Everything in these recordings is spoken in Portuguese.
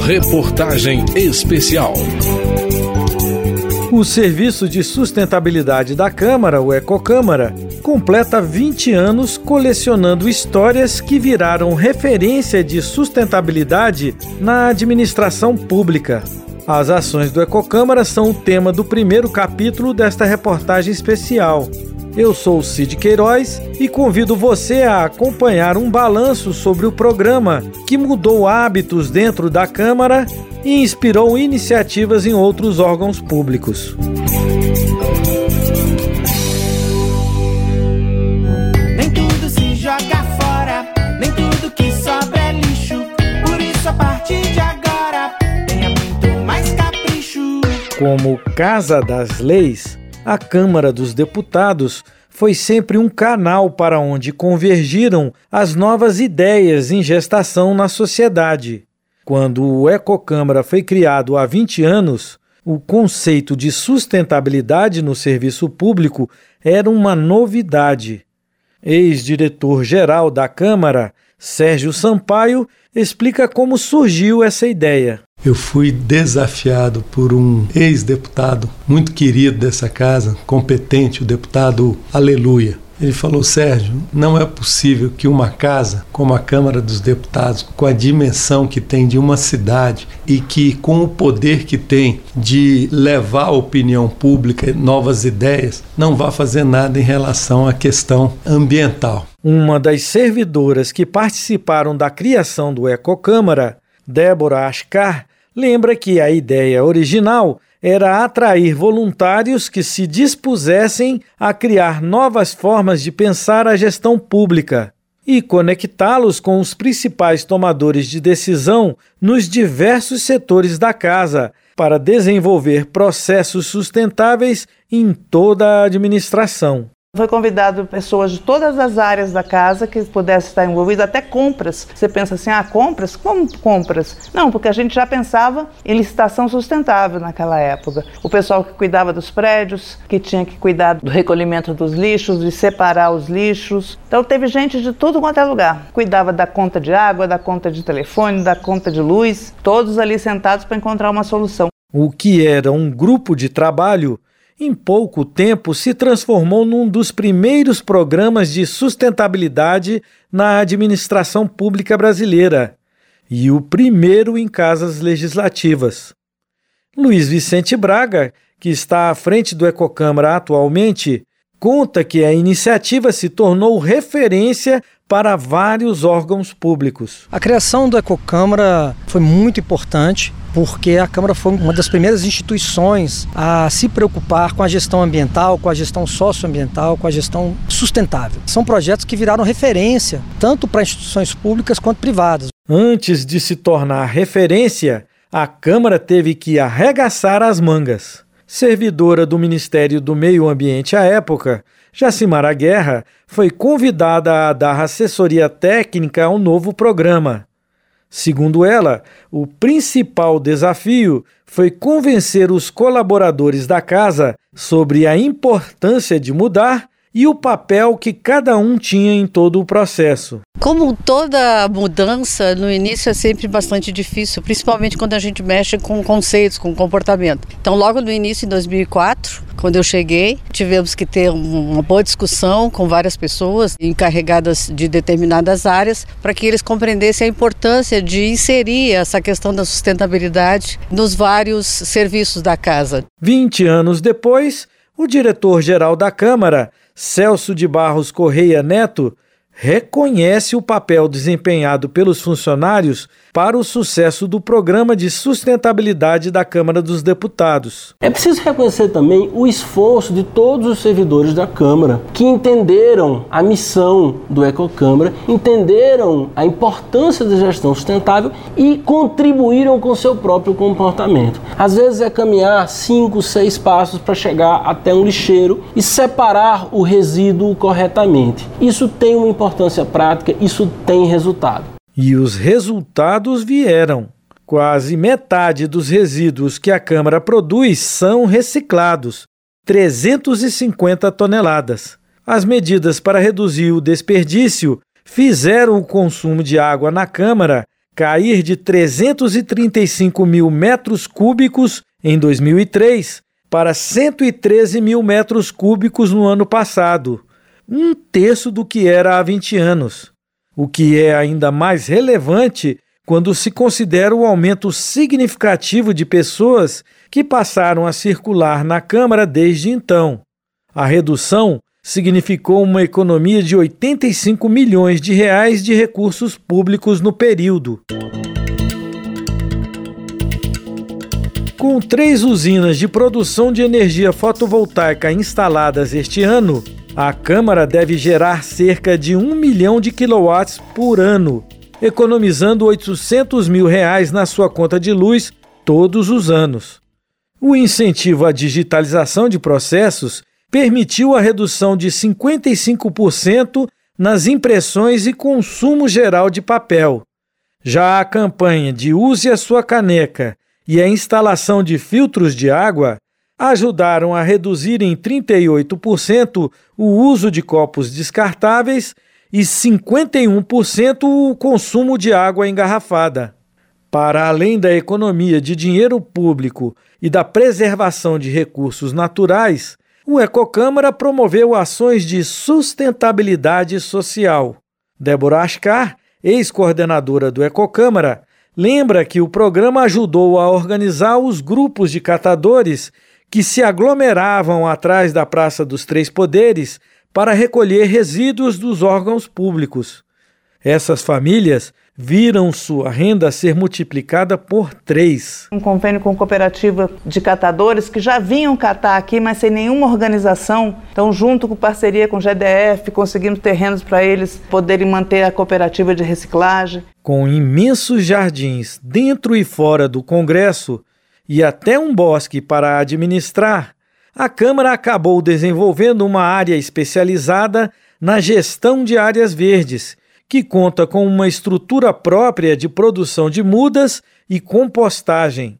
Reportagem Especial. O Serviço de Sustentabilidade da Câmara, o Ecocâmara, completa 20 anos colecionando histórias que viraram referência de sustentabilidade na administração pública. As ações do Ecocâmara são o tema do primeiro capítulo desta reportagem especial. Eu sou Cid Queiroz e convido você a acompanhar um balanço sobre o programa que mudou hábitos dentro da Câmara e inspirou iniciativas em outros órgãos públicos. Nem tudo se joga fora, nem tudo que sobra é lixo. Por isso, a partir de agora, tenha muito mais capricho. Como Casa das Leis, a Câmara dos Deputados foi sempre um canal para onde convergiram as novas ideias em gestação na sociedade. Quando o Ecocâmara foi criado há 20 anos, o conceito de sustentabilidade no serviço público era uma novidade. Ex-diretor-geral da Câmara, Sérgio Sampaio, explica como surgiu essa ideia. Eu fui desafiado por um ex-deputado muito querido dessa casa, competente, o deputado Aleluia. Ele falou: Sérgio, não é possível que uma casa como a Câmara dos Deputados, com a dimensão que tem de uma cidade e que com o poder que tem de levar a opinião pública novas ideias, não vá fazer nada em relação à questão ambiental. Uma das servidoras que participaram da criação do Ecocâmara, Débora Ascar, lembra que a ideia original era atrair voluntários que se dispusessem a criar novas formas de pensar a gestão pública e conectá-los com os principais tomadores de decisão nos diversos setores da casa, para desenvolver processos sustentáveis em toda a administração. Foi convidado pessoas de todas as áreas da casa que pudessem estar envolvidas, até compras. Você pensa assim, ah, compras? Como compras? Não, porque a gente já pensava em licitação sustentável naquela época. O pessoal que cuidava dos prédios, que tinha que cuidar do recolhimento dos lixos, de separar os lixos. Então teve gente de tudo quanto é lugar. Cuidava da conta de água, da conta de telefone, da conta de luz, todos ali sentados para encontrar uma solução. O que era um grupo de trabalho em pouco tempo se transformou num dos primeiros programas de sustentabilidade na administração pública brasileira e o primeiro em casas legislativas. Luiz Vicente Braga, que está à frente do Ecocâmara atualmente, conta que a iniciativa se tornou referência para vários órgãos públicos. A criação do Ecocâmara foi muito importante porque a Câmara foi uma das primeiras instituições a se preocupar com a gestão ambiental, com a gestão socioambiental, com a gestão sustentável. São projetos que viraram referência tanto para instituições públicas quanto privadas. Antes de se tornar referência, a Câmara teve que arregaçar as mangas. Servidora do Ministério do Meio Ambiente à época, Jacimara Guerra foi convidada a dar assessoria técnica ao novo programa. Segundo ela, o principal desafio foi convencer os colaboradores da casa sobre a importância de mudar e o papel que cada um tinha em todo o processo. Como toda mudança, no início é sempre bastante difícil, principalmente quando a gente mexe com conceitos, com comportamento. Então, logo no início, em 2004, quando eu cheguei, tivemos que ter uma boa discussão com várias pessoas encarregadas de determinadas áreas para que eles compreendessem a importância de inserir essa questão da sustentabilidade nos vários serviços da casa. 20 anos depois, o diretor-geral da Câmara, Celso de Barros Correia Neto, reconhece o papel desempenhado pelos funcionários para o sucesso do programa de sustentabilidade da Câmara dos Deputados. É preciso reconhecer também o esforço de todos os servidores da Câmara que entenderam a missão do Ecocâmara, entenderam a importância da gestão sustentável e contribuíram com seu próprio comportamento. Às vezes é caminhar cinco, seis passos para chegar até um lixeiro e separar o resíduo corretamente. Isso tem uma importância prática, isso tem resultado. E os resultados vieram. Quase metade dos resíduos que a Câmara produz são reciclados 350 toneladas. As medidas para reduzir o desperdício fizeram o consumo de água na Câmara cair de 335 mil metros cúbicos em 2003 para 113 mil metros cúbicos no ano passado, um terço do que era há 20 anos, o que é ainda mais relevante quando se considera o aumento significativo de pessoas que passaram a circular na Câmara desde então. A redução significou uma economia de 85 milhões de reais de recursos públicos no período. Com três usinas de produção de energia fotovoltaica instaladas este ano, a Câmara deve gerar cerca de 1 milhão de quilowatts por ano, economizando 800 mil reais na sua conta de luz todos os anos. O incentivo à digitalização de processos permitiu a redução de 55% nas impressões e consumo geral de papel. Já a campanha de Use a sua caneca e a instalação de filtros de água ajudaram a reduzir em 38% o uso de copos descartáveis e 51% o consumo de água engarrafada. Para além da economia de dinheiro público e da preservação de recursos naturais, o Ecocâmara promoveu ações de sustentabilidade social. Débora Ascar, ex-coordenadora do Ecocâmara, lembra que o programa ajudou a organizar os grupos de catadores que se aglomeravam atrás da Praça dos Três Poderes para recolher resíduos dos órgãos públicos. Essas famílias viram sua renda ser multiplicada por três. Um convênio com cooperativa de catadores que já vinham catar aqui, mas sem nenhuma organização. Então, junto com parceria com o GDF, conseguimos terrenos para eles poderem manter a cooperativa de reciclagem. Com imensos jardins dentro e fora do Congresso e até um bosque para administrar, a Câmara acabou desenvolvendo uma área especializada na gestão de áreas verdes que conta com uma estrutura própria de produção de mudas e compostagem.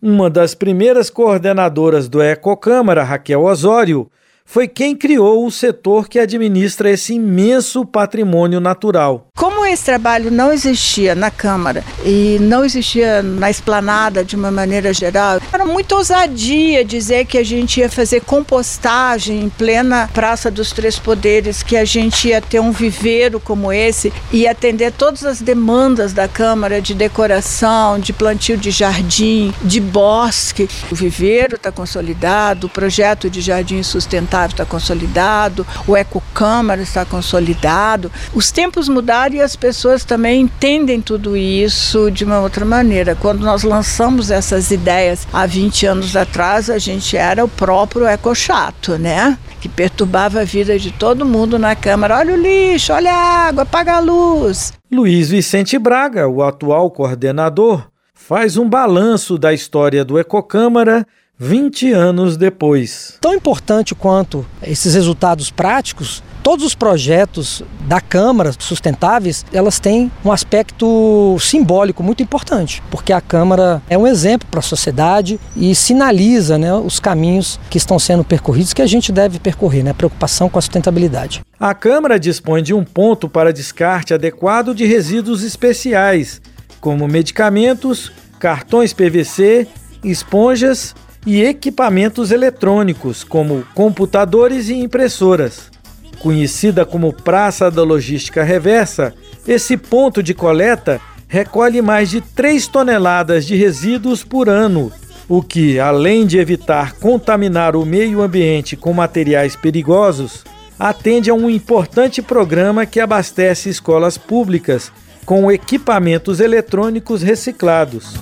Uma das primeiras coordenadoras do Ecocâmara, Raquel Osório, foi quem criou o setor que administra esse imenso patrimônio natural. Como esse trabalho não existia na Câmara e não existia na esplanada de uma maneira geral, era muito ousadia dizer que a gente ia fazer compostagem em plena Praça dos Três Poderes, que a gente ia ter um viveiro como esse e atender todas as demandas da Câmara de decoração, de plantio de jardim, de bosque. O viveiro está consolidado, o projeto de jardim sustentável está consolidado, o Ecocâmara está consolidado. Os tempos mudaram e as pessoas também entendem tudo isso de uma outra maneira. Quando nós lançamos essas ideias há 20 anos atrás, a gente era o próprio ecochato, né? Que perturbava a vida de todo mundo na Câmara. Olha o lixo, olha a água, apaga a luz. Luiz Vicente Braga, o atual coordenador, faz um balanço da história do Ecocâmara 20 anos depois. Tão importante quanto esses resultados práticos, todos os projetos da Câmara sustentáveis, elas têm um aspecto simbólico muito importante, porque a Câmara é um exemplo para a sociedade e sinaliza né, os caminhos que estão sendo percorridos que a gente deve percorrer, né, preocupação com a sustentabilidade. A Câmara dispõe de um ponto para descarte adequado de resíduos especiais, como medicamentos, cartões PVC, esponjas e equipamentos eletrônicos, como computadores e impressoras. Conhecida como Praça da Logística Reversa, esse ponto de coleta recolhe mais de 3 toneladas de resíduos por ano, o que, além de evitar contaminar o meio ambiente com materiais perigosos, atende a um importante programa que abastece escolas públicas com equipamentos eletrônicos reciclados.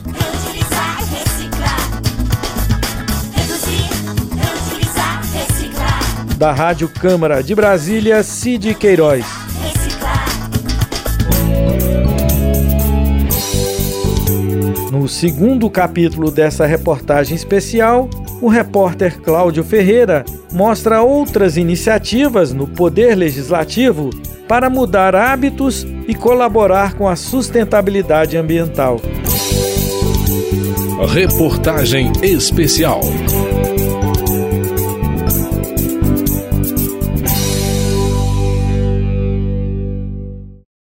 Da Rádio Câmara de Brasília, Cid Queiroz. No segundo capítulo dessa reportagem especial, o repórter Cláudio Ferreira mostra outras iniciativas no Poder Legislativo para mudar hábitos e colaborar com a sustentabilidade ambiental. Reportagem especial.